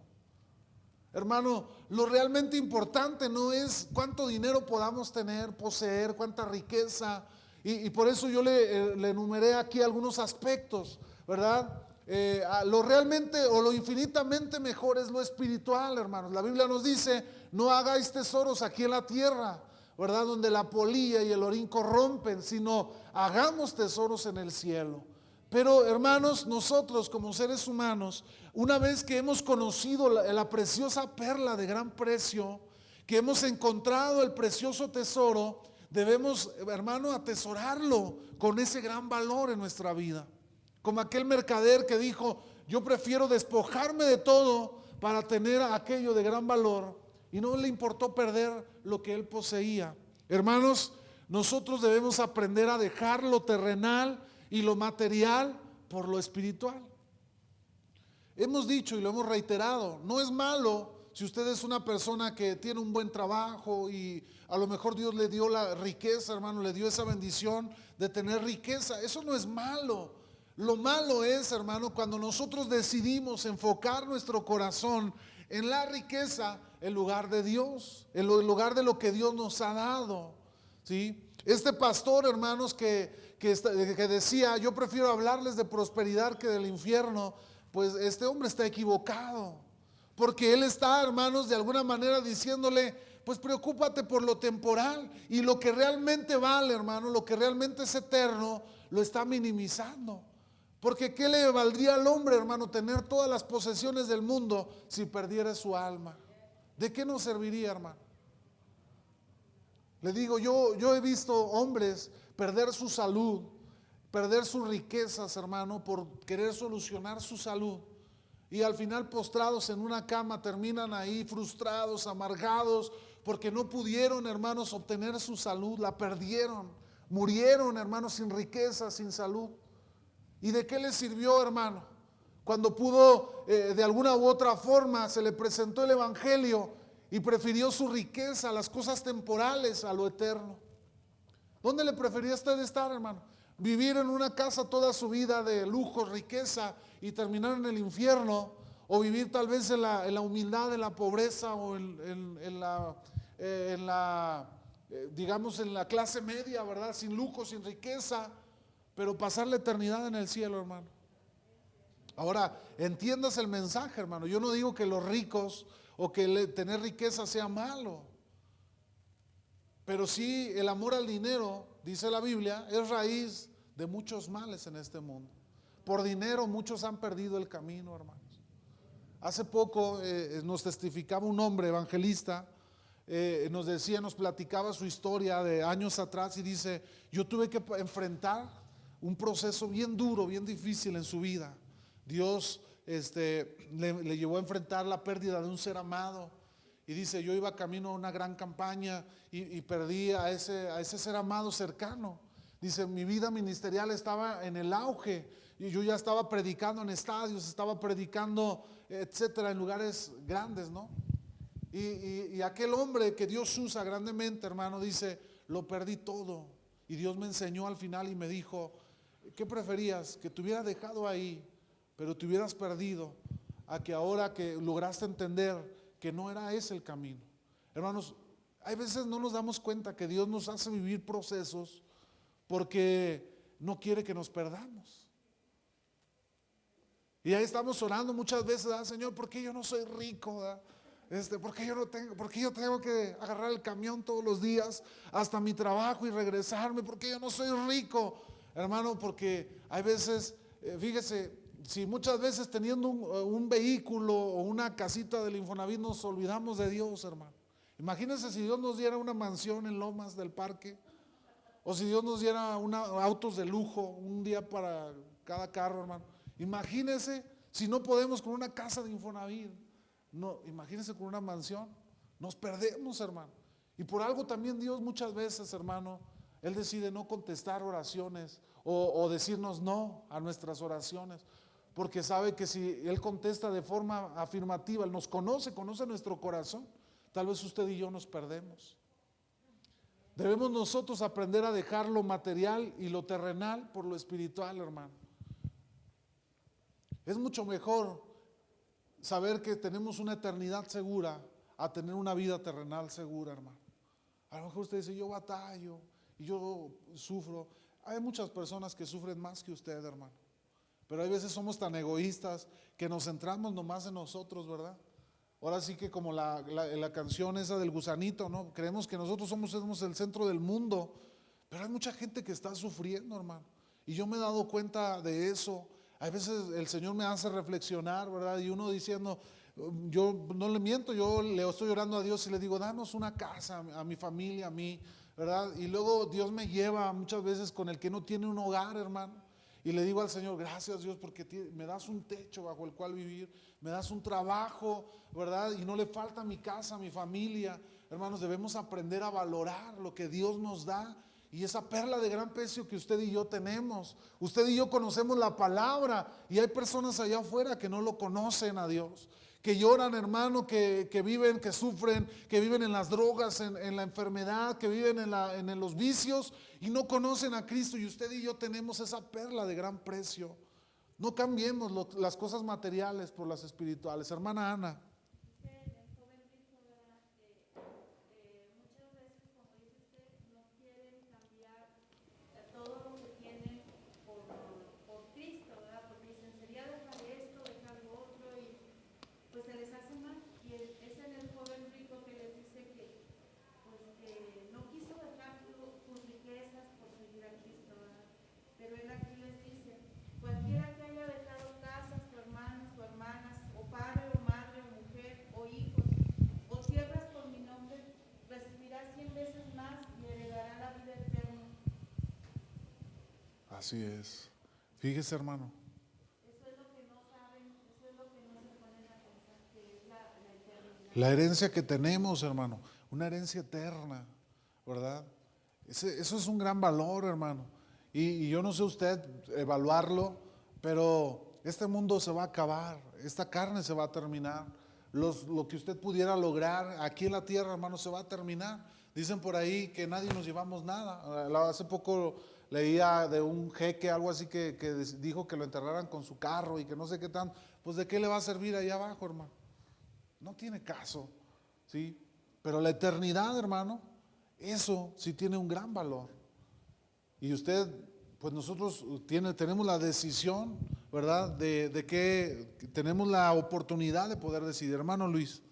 Hermano, lo realmente importante no es cuánto dinero podamos tener, poseer, cuánta riqueza. Y, por eso yo le, eh, le, enumeré aquí algunos aspectos, ¿verdad? Eh, lo realmente o lo infinitamente mejor es lo espiritual, hermanos. La Biblia nos dice, no hagáis tesoros aquí en la tierra, ¿verdad? Donde la polilla y el orín corrompen, sino hagamos tesoros en el cielo. Pero hermanos, nosotros como seres humanos, una vez que hemos conocido la preciosa perla de gran precio, que hemos encontrado el precioso tesoro, debemos, hermano, atesorarlo con ese gran valor en nuestra vida. Como aquel mercader que dijo, yo prefiero despojarme de todo para tener aquello de gran valor y no le importó perder lo que él poseía. Hermanos, nosotros debemos aprender a dejar lo terrenal y lo material por lo espiritual. Hemos dicho y lo hemos reiterado, no es malo si usted es una persona que tiene un buen trabajo y a lo mejor Dios le dio la riqueza, hermano, le dio esa bendición de tener riqueza. Eso no es malo. Lo malo es, hermano, cuando nosotros decidimos enfocar nuestro corazón en la riqueza en lugar de Dios, en lugar de lo que Dios nos ha dado. ¿sí? Este pastor, hermanos, que, que, que decía, yo prefiero hablarles de prosperidad que del infierno, pues este hombre está equivocado. Porque él está, hermanos, de alguna manera diciéndole, pues preocúpate por lo temporal y lo que realmente vale, hermano, lo que realmente es eterno, lo está minimizando. Porque ¿qué le valdría al hombre, hermano, tener todas las posesiones del mundo si perdiera su alma? ¿De qué nos serviría, hermano? Le digo, yo, yo he visto hombres perder su salud, perder sus riquezas, hermano, por querer solucionar su salud y al final postrados en una cama terminan ahí frustrados, amargados, porque no pudieron, hermanos, obtener su salud, la perdieron, murieron, hermanos, sin riqueza, sin salud. ¿Y de qué les sirvió, hermano? Cuando pudo, eh, de alguna u otra forma, se le presentó el Evangelio y prefirió su riqueza, las cosas temporales, a lo eterno. ¿Dónde le prefería usted estar, hermano? Vivir en una casa toda su vida de lujo, riqueza y terminar en el infierno, o vivir tal vez en la, humildad, en la pobreza o en, la, eh, eh, digamos, en la clase media, ¿verdad? Sin lujo, sin riqueza, pero pasar la eternidad en el cielo, hermano. Ahora, entiendas el mensaje, hermano. Yo no digo que los ricos o que tener riqueza sea malo, pero sí el amor al dinero, dice la Biblia, es raíz de muchos males en este mundo. Por dinero muchos han perdido el camino, hermanos. Hace poco eh, nos testificaba un hombre evangelista, eh, nos decía, nos platicaba su historia de años atrás y dice, yo tuve que enfrentar un proceso bien duro, bien difícil en su vida. Dios este, le, llevó a enfrentar la pérdida de un ser amado. Y dice, yo iba camino a una gran campaña y, y perdí a ese, a ese ser amado cercano. Dice, mi vida ministerial estaba en el auge y yo ya estaba predicando en estadios, estaba predicando, etcétera, en lugares grandes, ¿no? Y, aquel hombre que Dios usa grandemente, hermano, dice, lo perdí todo. Y Dios me enseñó al final y me dijo, ¿qué preferías? Que te hubiera dejado ahí, pero te hubieras perdido, a que ahora que lograste entender que no era ese el camino. Hermanos, hay veces no nos damos cuenta que Dios nos hace vivir procesos porque no quiere que nos perdamos. Y ahí estamos orando muchas veces, ah, Señor, ¿por qué yo no soy rico? Este, ¿por, qué yo no tengo, ¿Por yo tengo que agarrar el camión todos los días hasta mi trabajo y regresarme? ¿Por qué yo no soy rico? Hermano, porque hay veces, eh, fíjese, si muchas veces teniendo un, eh, un, vehículo o una casita del Infonavit nos olvidamos de Dios, hermano. Imagínense si Dios nos diera una mansión en Lomas del Parque, o si Dios nos diera autos de lujo, un día para cada carro, hermano. Imagínese si no podemos con una casa de Infonavit. No, imagínese con una mansión. Nos perdemos, hermano. Y por algo también Dios muchas veces, hermano, Él decide no contestar oraciones o, decirnos no a nuestras oraciones. Porque sabe que si Él contesta de forma afirmativa, Él nos conoce, conoce nuestro corazón, tal vez usted y yo nos perdemos. Debemos nosotros aprender a dejar lo material y lo terrenal por lo espiritual, hermano. Es mucho mejor saber que tenemos una eternidad segura a tener una vida terrenal segura, hermano. A lo mejor usted dice, yo batallo y yo sufro. Hay muchas personas que sufren más que usted, hermano. Pero hay veces somos tan egoístas que nos centramos nomás en nosotros, ¿verdad? Ahora sí que como la, la, canción esa del gusanito, ¿no? Creemos que nosotros somos, somos el centro del mundo. Pero hay mucha gente que está sufriendo, hermano. Y yo me he dado cuenta de eso. Hay veces el Señor me hace reflexionar, ¿verdad? Y uno diciendo, yo no le miento, yo le estoy orando a Dios y le digo, danos una casa a mi familia, a mí, Y luego Dios me lleva muchas veces con el que no tiene un hogar, hermano. Y le digo al Señor, gracias Dios porque me das un techo bajo el cual vivir, me das un trabajo, ¿verdad? Y no le falta mi casa, mi familia. Hermanos, debemos aprender a valorar lo que Dios nos da y esa perla de gran precio que usted y yo tenemos. Usted y yo conocemos la palabra y hay personas allá afuera que no lo conocen a Dios que lloran, hermano, que, viven, que sufren, que viven en las drogas, en, la enfermedad, que viven en, en, los vicios y no conocen a Cristo. Y usted y yo tenemos esa perla de gran precio. No cambiemos las cosas materiales por las espirituales. Hermana Ana. Así es. Fíjese, hermano. Eso es lo que no saben, eso es lo que no se ponen a pensar, que es la eternidad. La herencia que tenemos, hermano, una herencia eterna, ¿verdad? Ese, eso es un gran valor, hermano. Y, y, yo no sé usted evaluarlo, pero este mundo se va a acabar, esta carne se va a terminar. Los, lo que usted pudiera lograr aquí en la tierra, hermano, se va a terminar. Dicen por ahí que nadie nos llevamos nada. Hace poco leía de un jeque, algo así que, dijo que lo enterraran con su carro y que no sé qué tan, pues de qué le va a servir ahí abajo, hermano. No tiene caso, ¿sí? Pero la eternidad, hermano, eso sí tiene un gran valor. Y usted, pues nosotros tiene, tenemos la decisión, ¿verdad? De, de que tenemos la oportunidad de poder decidir. Hermano Luis.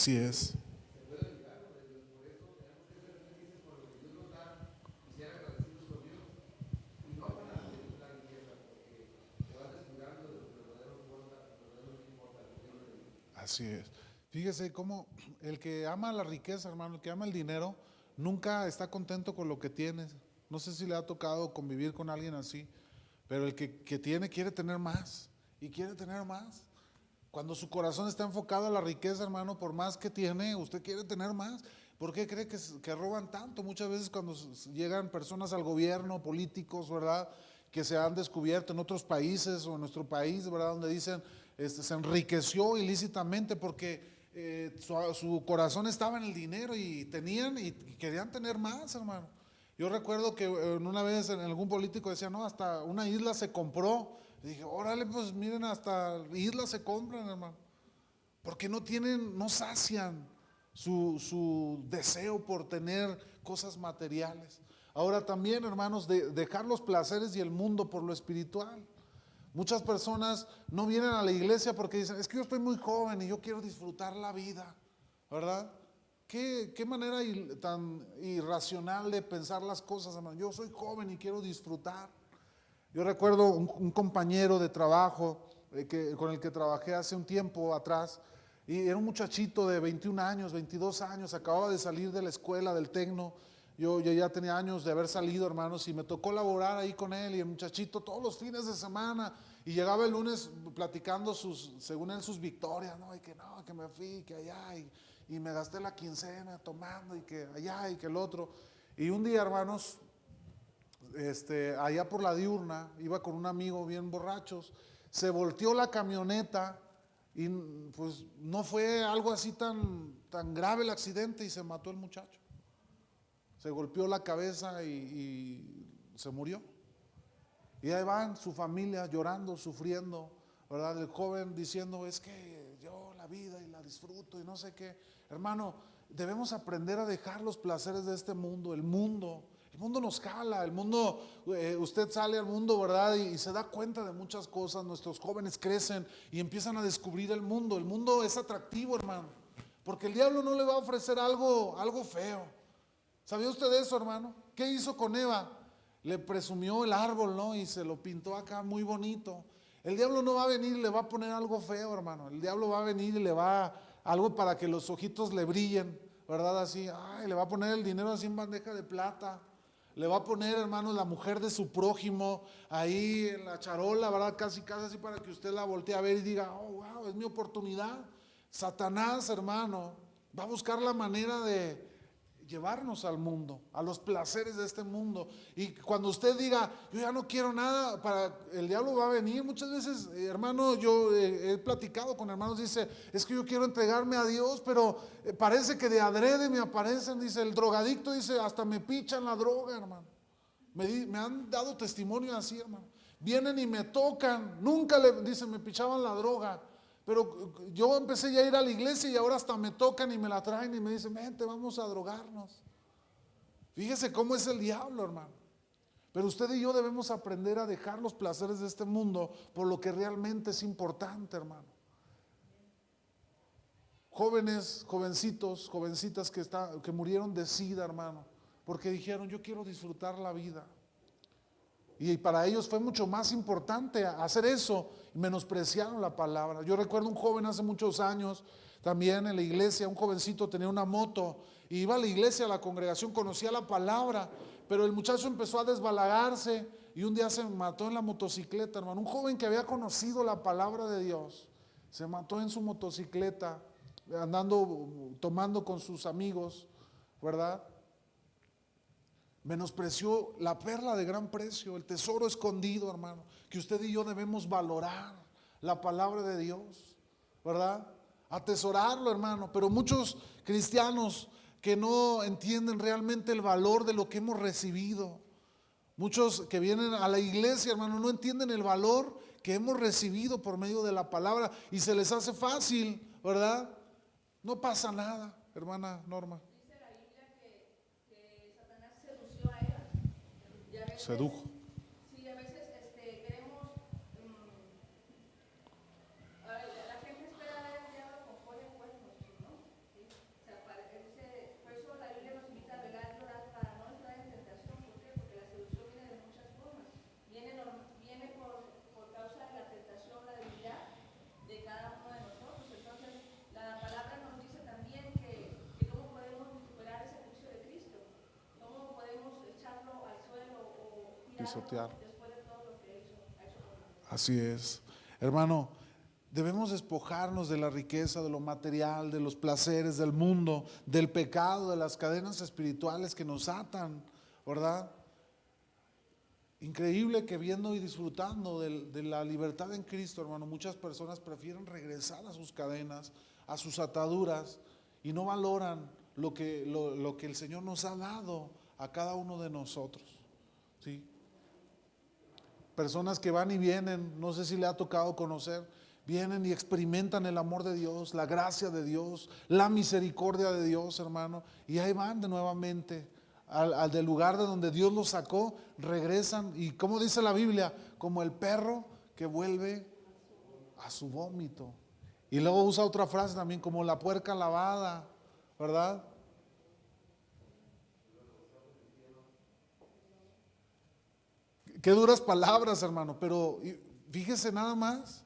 Así es. Así es. Fíjese cómo el que ama la riqueza, hermano, el que ama el dinero, nunca está contento con lo que tiene. No sé si le ha tocado convivir con alguien así, pero el que, que tiene quiere tener más y quiere tener más. Cuando su corazón está enfocado a la riqueza, hermano, por más que tiene, usted quiere tener más. ¿Por qué cree que, roban tanto? Muchas veces cuando llegan personas al gobierno, políticos, ¿verdad? Que se han descubierto en otros países o en nuestro país, ¿verdad? Donde dicen, este, se enriqueció ilícitamente porque eh, su, corazón estaba en el dinero y tenían y, querían tener más, hermano. Yo recuerdo que eh, una vez en algún político decía, no, hasta una isla se compró dije, órale, pues miren, hasta islas se compran, hermano. Porque no tienen, no sacian su, deseo por tener cosas materiales. Ahora también, hermanos, de, dejar los placeres y el mundo por lo espiritual. Muchas personas no vienen a la iglesia porque dicen, es que yo estoy muy joven y yo quiero disfrutar la vida, ¿verdad? ¿Qué, qué manera tan irracional de pensar las cosas, hermano? Yo soy joven y quiero disfrutar. Yo recuerdo un, compañero de trabajo eh, con el que trabajé hace un tiempo atrás, y era un muchachito de 21 años, 22 años, acababa de salir de la escuela del Tecno. Yo, yo, ya tenía años de haber salido, hermanos, y me tocó laborar ahí con él y el muchachito todos los fines de semana. Y llegaba el lunes platicando sus, según él, sus victorias, ¿no? Y que no, que me fui, que allá, y, y me gasté la quincena tomando, y que allá, y que el otro. Y un día, hermanos, este, allá por la diurna, iba con un amigo bien borrachos, se volteó la camioneta y pues no fue algo así tan, tan grave el accidente y se mató el muchacho. Se golpeó la cabeza y, y se murió. Y ahí van su familia llorando, sufriendo, ¿verdad? El joven diciendo, es que yo la vida y la disfruto y no sé qué. Hermano, debemos aprender a dejar los placeres de este mundo, el mundo. Mundo nos jala, el mundo, eh, usted sale al mundo, ¿verdad? Y, y, se da cuenta de muchas cosas, nuestros jóvenes crecen y empiezan a descubrir el mundo. El mundo es atractivo, hermano, porque el diablo no le va a ofrecer algo, algo feo. ¿Sabía usted eso, hermano? ¿Qué hizo con Eva? Le presumió el árbol, ¿no? Y se lo pintó acá muy bonito. El diablo no va a venir y le va a poner algo feo, hermano. El diablo va a venir y le va a, algo para que los ojitos le brillen, ¿verdad? Así, ay, le va a poner el dinero así en bandeja de plata. Le va a poner, hermano, la mujer de su prójimo ahí en la charola, ¿verdad? Casi, casi así para que usted la voltee a ver y diga, oh, wow, es mi oportunidad. Satanás, hermano, va a buscar la manera de, llevarnos al mundo, a los placeres de este mundo. Y cuando usted diga, yo ya no quiero nada, para el diablo va a venir. Muchas veces, eh, hermano, yo eh, he platicado con hermanos, dice, es que yo quiero entregarme a Dios, pero eh, parece que de adrede me aparecen, dice, el drogadicto dice, hasta me pichan la droga, hermano. Me, han dado testimonio así, hermano. Vienen y me tocan, nunca le, dicen, me pichaban la droga. Pero yo empecé ya a ir a la iglesia y ahora hasta me tocan y me la traen y me dicen, vente, vamos a drogarnos. Fíjese cómo es el diablo, hermano. Pero usted y yo debemos aprender a dejar los placeres de este mundo por lo que realmente es importante, hermano. Jóvenes, jovencitos, jovencitas que, está, que murieron de sida, hermano, porque dijeron, yo quiero disfrutar la vida. Y para ellos fue mucho más importante hacer eso y menospreciaron la palabra. Yo recuerdo un joven hace muchos años, también en la iglesia, un jovencito tenía una moto y iba a la iglesia, a la congregación, conocía la palabra, pero el muchacho empezó a desbalagarse y un día se mató en la motocicleta, hermano. Un joven que había conocido la palabra de Dios, se mató en su motocicleta, andando, tomando con sus amigos, ¿verdad? Menospreció la perla de gran precio, el tesoro escondido, hermano, que usted y yo debemos valorar, la palabra de Dios, ¿verdad? Atesorarlo, hermano. Pero muchos cristianos que no entienden realmente el valor de lo que hemos recibido, muchos que vienen a la iglesia, hermano, no entienden el valor que hemos recibido por medio de la palabra y se les hace fácil, ¿verdad? No pasa nada, hermana Norma. Sedujo.
Sí, a veces este, queremos. Um, la gente espera ver al diablo con pollo cuernos, ¿no? ¿Sí? O sea, para, dice, por eso la Biblia nos invita a velar y orar para no entrar en tentación. ¿Por qué? Porque la seducción viene de muchas formas. Viene, viene por, por causa de la tentación, la debilidad de cada uno de nosotros. Entonces, la palabra nos dice también que, que cómo podemos superar ese juicio de Cristo, cómo podemos echarlo al suelo
Así es. Hermano, debemos despojarnos de la riqueza, de lo material, de los placeres del mundo, del pecado, de las cadenas espirituales que nos atan, ¿verdad? Increíble que viendo y disfrutando de, la libertad en Cristo, hermano, muchas personas prefieren regresar a sus cadenas, a sus ataduras y no valoran lo que, lo que el Señor nos ha dado a cada uno de nosotros. ¿sí? Personas que van y vienen, no sé si le ha tocado conocer, vienen y experimentan el amor de Dios, la gracia de Dios, la misericordia de Dios, hermano, y ahí van de nuevamente al, al del lugar de donde Dios los sacó, regresan y como dice la Biblia, como el perro que vuelve a su vómito. Y luego usa otra frase también, como la puerca lavada, ¿verdad? Qué duras palabras, hermano, pero fíjese nada más.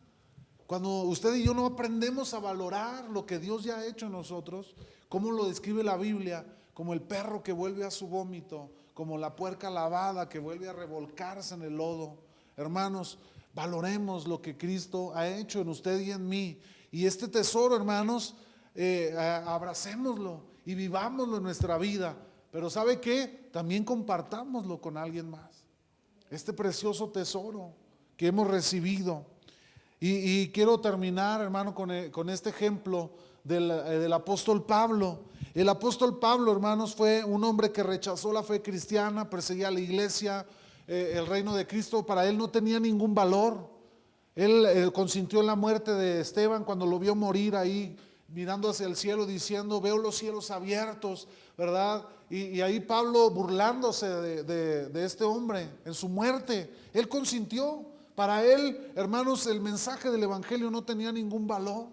Cuando usted y yo no aprendemos a valorar lo que Dios ya ha hecho en nosotros, como lo describe la Biblia, como el perro que vuelve a su vómito, como la puerca lavada que vuelve a revolcarse en el lodo. Hermanos, valoremos lo que Cristo ha hecho en usted y en mí. Y este tesoro, hermanos, eh, abracémoslo y vivámoslo en nuestra vida Pero ¿sabe qué? También compartámoslo con alguien más. Este precioso tesoro que hemos recibido. Y, quiero terminar, hermano, con, eh, este ejemplo del, eh, del apóstol Pablo. El apóstol Pablo, hermanos, fue un hombre que rechazó la fe cristiana, perseguía la iglesia, eh, el reino de Cristo, para él no tenía ningún valor. Él consintió en la muerte de Esteban cuando lo vio morir ahí, mirando hacia el cielo, diciendo, veo los cielos abiertos, ¿verdad? Y, ahí Pablo burlándose de, de- de este hombre en su muerte, él consintió. Para él, hermanos, el mensaje del Evangelio no tenía ningún valor.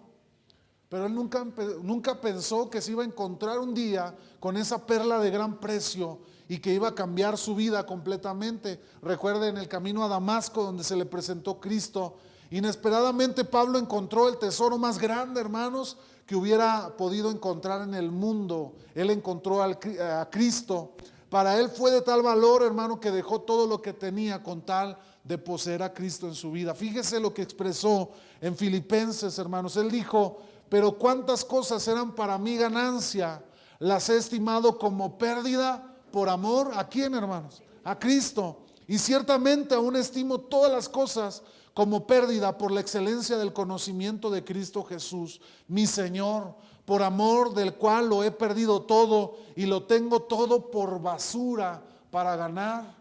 Pero él nunca, nunca pensó que se iba a encontrar un día con esa perla de gran precio y que iba a cambiar su vida completamente. Recuerden el camino a Damasco donde se le presentó Cristo. Inesperadamente Pablo encontró el tesoro más grande, hermanos, que hubiera podido encontrar en el mundo. Él encontró a Cristo. Para él fue de tal valor, hermano, que dejó todo lo que tenía con tal de poseer a Cristo en su vida. Fíjese lo que expresó en Filipenses, hermanos. Él dijo, pero cuántas cosas eran para mí ganancia, las he estimado como pérdida por amor. ¿A quién, hermanos? A Cristo. Y ciertamente aún estimo todas las cosas como pérdida por la excelencia del conocimiento de Cristo Jesús, mi Señor, por amor del cual lo he perdido todo y lo tengo todo por basura para ganar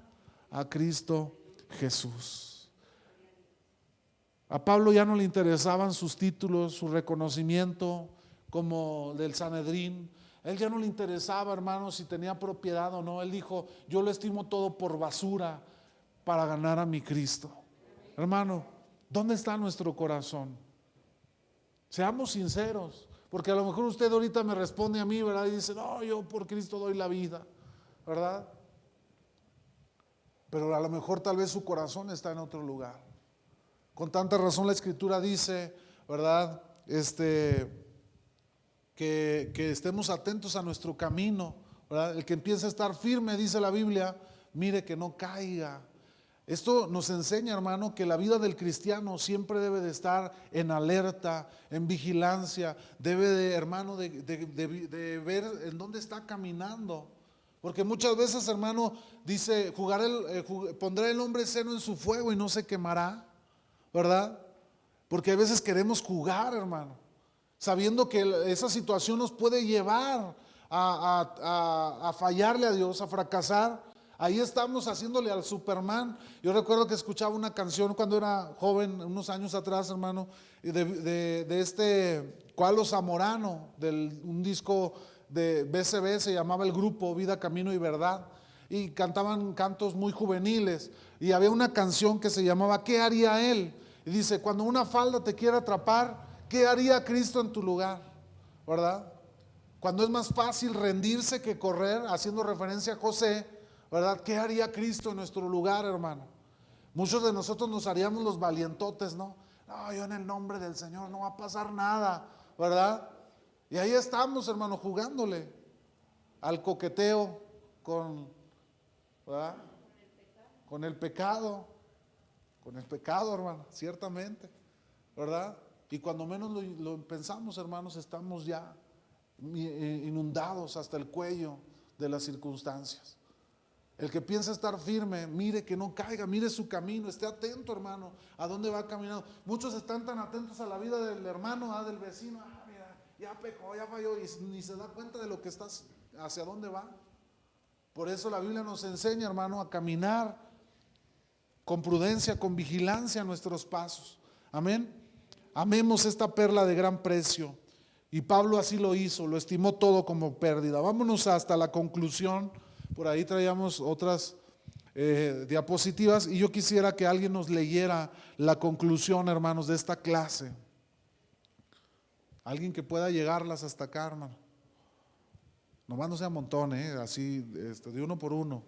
a Cristo Jesús. A Pablo ya no le interesaban sus títulos, su reconocimiento como del Sanedrín. Él ya no le interesaba, hermano, si tenía propiedad o no. Él dijo, yo lo estimo todo por basura para ganar a mi Cristo. Hermano, ¿dónde está nuestro corazón? Seamos sinceros, porque a lo mejor usted ahorita me responde a mí, ¿verdad? Y dice, no, yo por Cristo doy la vida, ¿verdad? Pero a lo mejor tal vez su corazón está en otro lugar. Con tanta razón la escritura dice, ¿verdad? Este, que, que estemos atentos a nuestro camino, ¿verdad? El que empiece a estar firme, dice la Biblia, mire que no caiga. Esto nos enseña, hermano, que la vida del cristiano siempre debe de estar en alerta, en vigilancia, debe de, hermano, de, de- de- ver en dónde está caminando. Porque muchas veces, hermano, dice, jugaré el- eh, pondré el hombre seno en su fuego y no se quemará, ¿verdad? Porque a veces queremos jugar, hermano, sabiendo que esa situación nos puede llevar a- a- a fallarle a Dios, a fracasar. Ahí estamos haciéndole al Superman. Yo recuerdo que escuchaba una canción cuando era joven, unos años atrás, hermano, de, de- de este Cualo Zamorano, del un disco de BCB, se llamaba el grupo Vida, Camino y Verdad. Y cantaban cantos muy juveniles. Y había una canción que se llamaba ¿Qué haría él? Y dice, cuando una falda te quiera atrapar, ¿qué haría Cristo en tu lugar? ¿Verdad? Cuando es más fácil rendirse que correr, haciendo referencia a José, ¿verdad? ¿Qué haría Cristo en nuestro lugar, hermano? Muchos de nosotros nos haríamos los valientotes, ¿no? No, yo en el nombre del Señor no va a pasar nada, ¿verdad? Y ahí estamos, hermano, jugándole al coqueteo con, ¿verdad? Con el pecado, con el pecado, hermano, ciertamente, ¿verdad? Y cuando menos lo, pensamos, hermanos, estamos ya eh, inundados hasta el cuello de las circunstancias. El que piensa estar firme, mire que no caiga, mire su camino, esté atento, hermano, a dónde va caminando. Muchos están tan atentos a la vida del hermano, ah, del vecino, ah, mira, ya pecó, ya falló, y ni se da cuenta de lo que estás, hacia dónde va. Por eso la Biblia nos enseña, hermano, a caminar con prudencia, con vigilancia nuestros pasos. Amén. Amemos esta perla de gran precio. Y Pablo así lo hizo, lo estimó todo como pérdida. Vámonos hasta la conclusión. Por ahí traíamos otras eh, diapositivas y yo quisiera que alguien nos leyera la conclusión, hermanos, de esta clase. Alguien que pueda llegarlas hasta acá, hermano. Nomás no sea montón, ¿eh? así este, de uno por uno.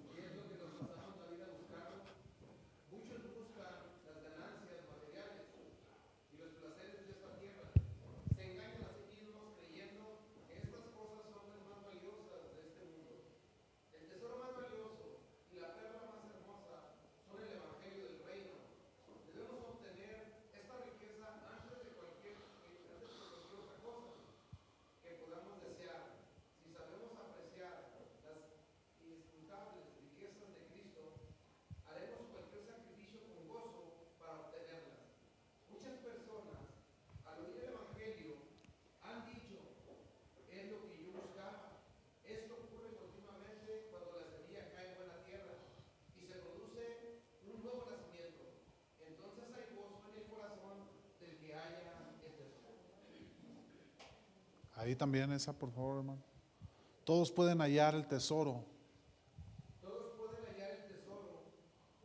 Ahí también esa, por favor, hermano. Todos pueden hallar el tesoro.
Todos pueden hallar el tesoro.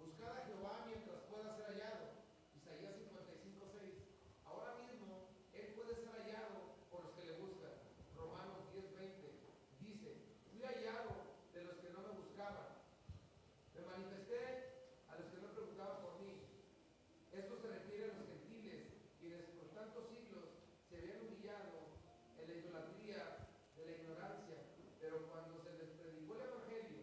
Buscad a Jehová mientras pueda ser hallado. Isaías 55, 6. Ahora mismo Él puede ser hallado por los que le buscan. Romanos 10, 20. Dice, fui hallado de los que no me buscaban. Me manifesté a los que no preguntaban por mí. Esto se refiere a los gentiles, quienes por tantos siglos se habían humillado en la idolatría de la ignorancia. Pero cuando se les predicó el Evangelio,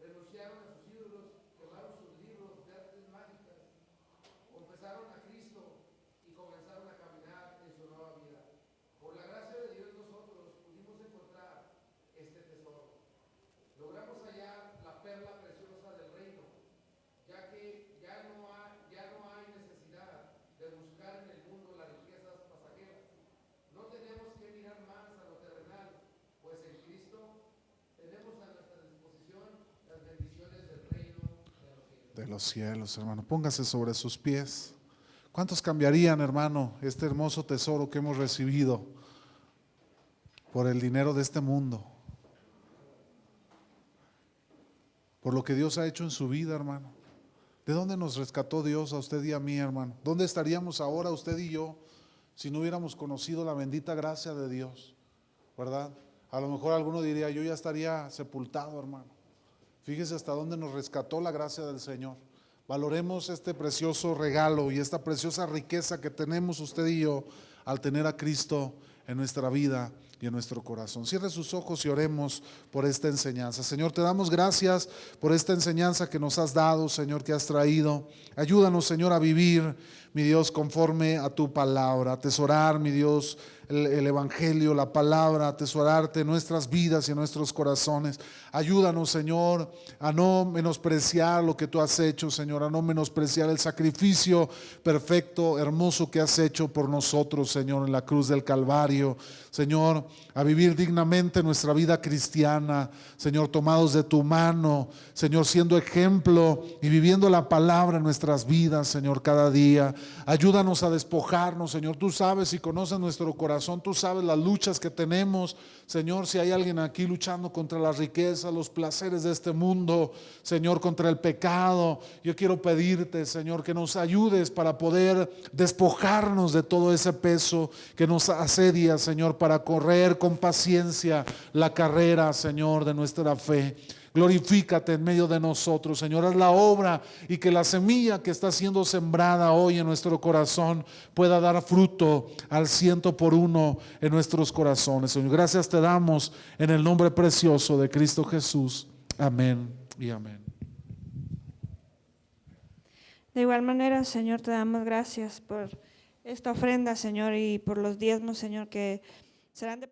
renunciaron a sus ídolos, quemaron sus libros de artes mágicas, confesaron a Cristo y comenzaron a caminar en su nueva vida. Por la gracia de Dios nosotros pudimos encontrar este tesoro. Logramos hallar la perla preciosa del reino, ya que ya no hay, ya no hay necesidad de buscar en el mundo las riquezas pasajeras. No tenemos que mirar más a lo terrenal, pues en Cristo tenemos a nuestra disposición las bendiciones del reino de los cielos.
de los cielos, hermano. Póngase sobre sus pies. ¿Cuántos cambiarían, hermano, este hermoso tesoro que hemos recibido por el dinero de este mundo? Por lo que Dios ha hecho en su vida, hermano. ¿De dónde nos rescató Dios a usted y a mí, hermano? ¿Dónde estaríamos ahora usted y yo si no hubiéramos conocido la bendita gracia de Dios? ¿Verdad? A lo mejor alguno diría, yo ya estaría sepultado, hermano. Fíjese hasta dónde nos rescató la gracia del Señor. Valoremos este precioso regalo y esta preciosa riqueza que tenemos usted y yo al tener a Cristo en nuestra vida y en nuestro corazón. Cierre sus ojos y oremos por esta enseñanza. Señor, te damos gracias por esta enseñanza que nos has dado, Señor, que has traído. Ayúdanos, Señor, a vivir, mi Dios, conforme a tu palabra, atesorar, mi Dios, el, el Evangelio, la palabra, atesorarte en nuestras vidas y en nuestros corazones. Ayúdanos, Señor, a no menospreciar lo que tú has hecho, Señor, a no menospreciar el sacrificio perfecto, hermoso que has hecho por nosotros, Señor, en la cruz del Calvario. Señor, a vivir dignamente nuestra vida cristiana, Señor, tomados de tu mano, Señor, siendo ejemplo y viviendo la palabra en nuestras vidas, Señor, cada día. Ayúdanos a despojarnos, Señor. Tú sabes y conoces nuestro corazón, tú sabes las luchas que tenemos, Señor, si hay alguien aquí luchando contra la riqueza, los placeres de este mundo, Señor, contra el pecado, yo quiero pedirte, Señor, que nos ayudes para poder despojarnos de todo ese peso que nos asedia, Señor, para correr con paciencia la carrera, Señor, de nuestra fe. Glorifícate en medio de nosotros, Señor. Haz la obra y que la semilla que está siendo sembrada hoy en nuestro corazón pueda dar fruto al ciento por uno en nuestros corazones, Señor. Gracias te damos en el nombre precioso de Cristo Jesús. Amén y amén.
De igual manera, Señor, te damos gracias por esta ofrenda, Señor, y por los diezmos, Señor, que serán de